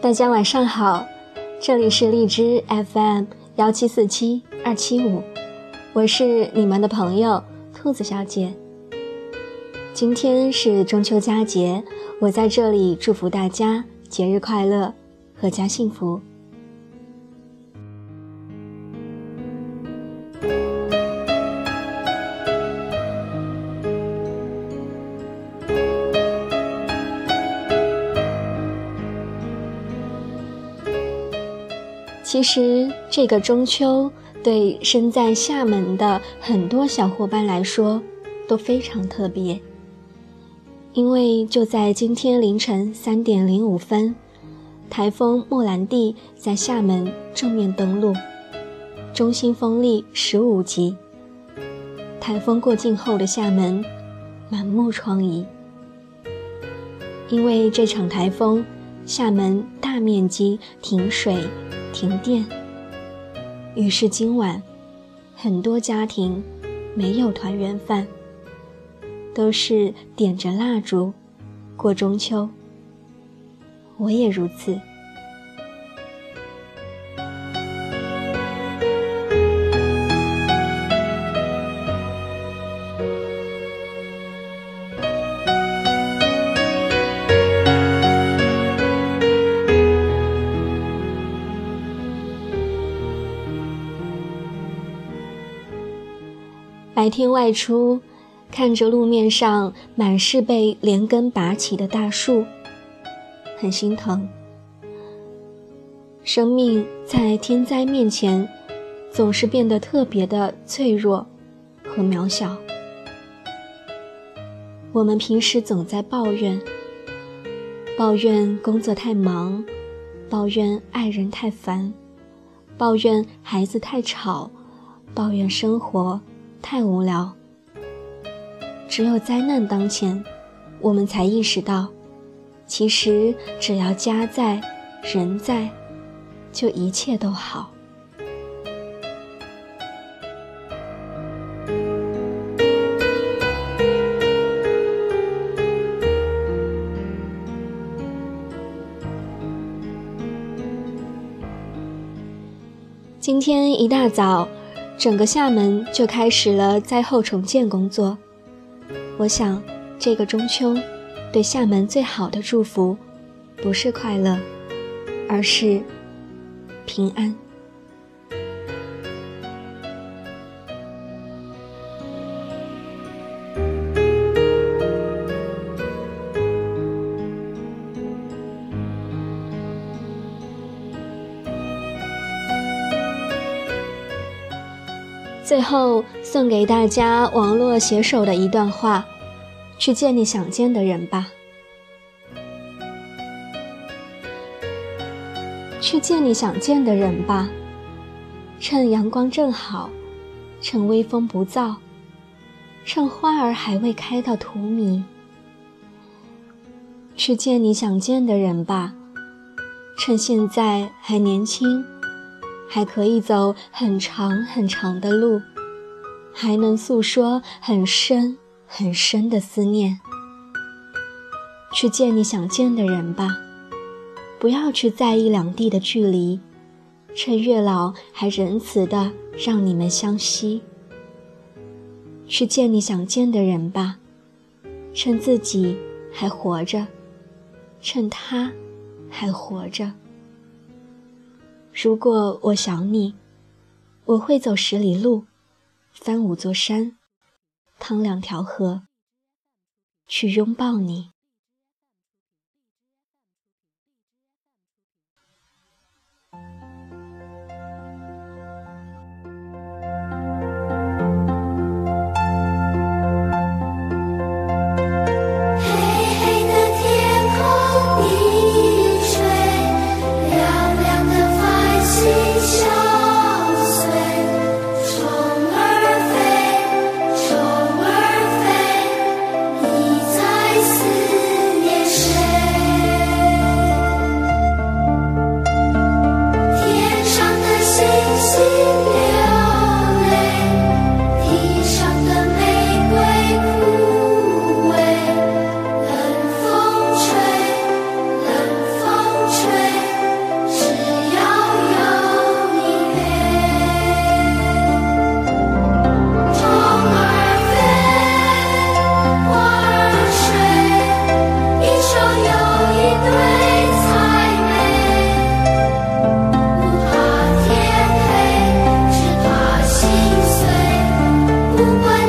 大家晚上好这里是荔枝 fm 幺七四七二七五我是你们的朋友兔子小姐。今天是中秋佳节我在这里祝福大家节日快乐阖家幸福。其实这个中秋对身在厦门的很多小伙伴来说都非常特别，因为就在今天凌晨三点零五分，台风莫兰蒂在厦门正面登陆，中心风力十五级。台风过境后的厦门满目疮痍，因为这场台风，厦门大面积停水。停电，于是今晚很多家庭没有团圆饭，都是点着蜡烛过中秋。我也如此。白天外出，看着路面上满是被连根拔起的大树，很心疼。生命在天灾面前，总是变得特别的脆弱和渺小。我们平时总在抱怨，抱怨工作太忙，抱怨爱人太烦，抱怨孩子太吵，抱怨生活。太无聊。只有灾难当前，我们才意识到，其实只要家在，人在，就一切都好。今天一大早。整个厦门就开始了灾后重建工作。我想，这个中秋，对厦门最好的祝福，不是快乐，而是平安。最后送给大家网络写手的一段话：去见你想见的人吧，去见你想见的人吧，趁阳光正好，趁微风不燥，趁花儿还未开到荼蘼。去见你想见的人吧，趁现在还年轻。还可以走很长很长的路，还能诉说很深很深的思念。去见你想见的人吧，不要去在意两地的距离，趁月老还仁慈的让你们相惜。去见你想见的人吧，趁自己还活着，趁他还活着。如果我想你，我会走十里路，翻五座山，趟两条河，去拥抱你。不管。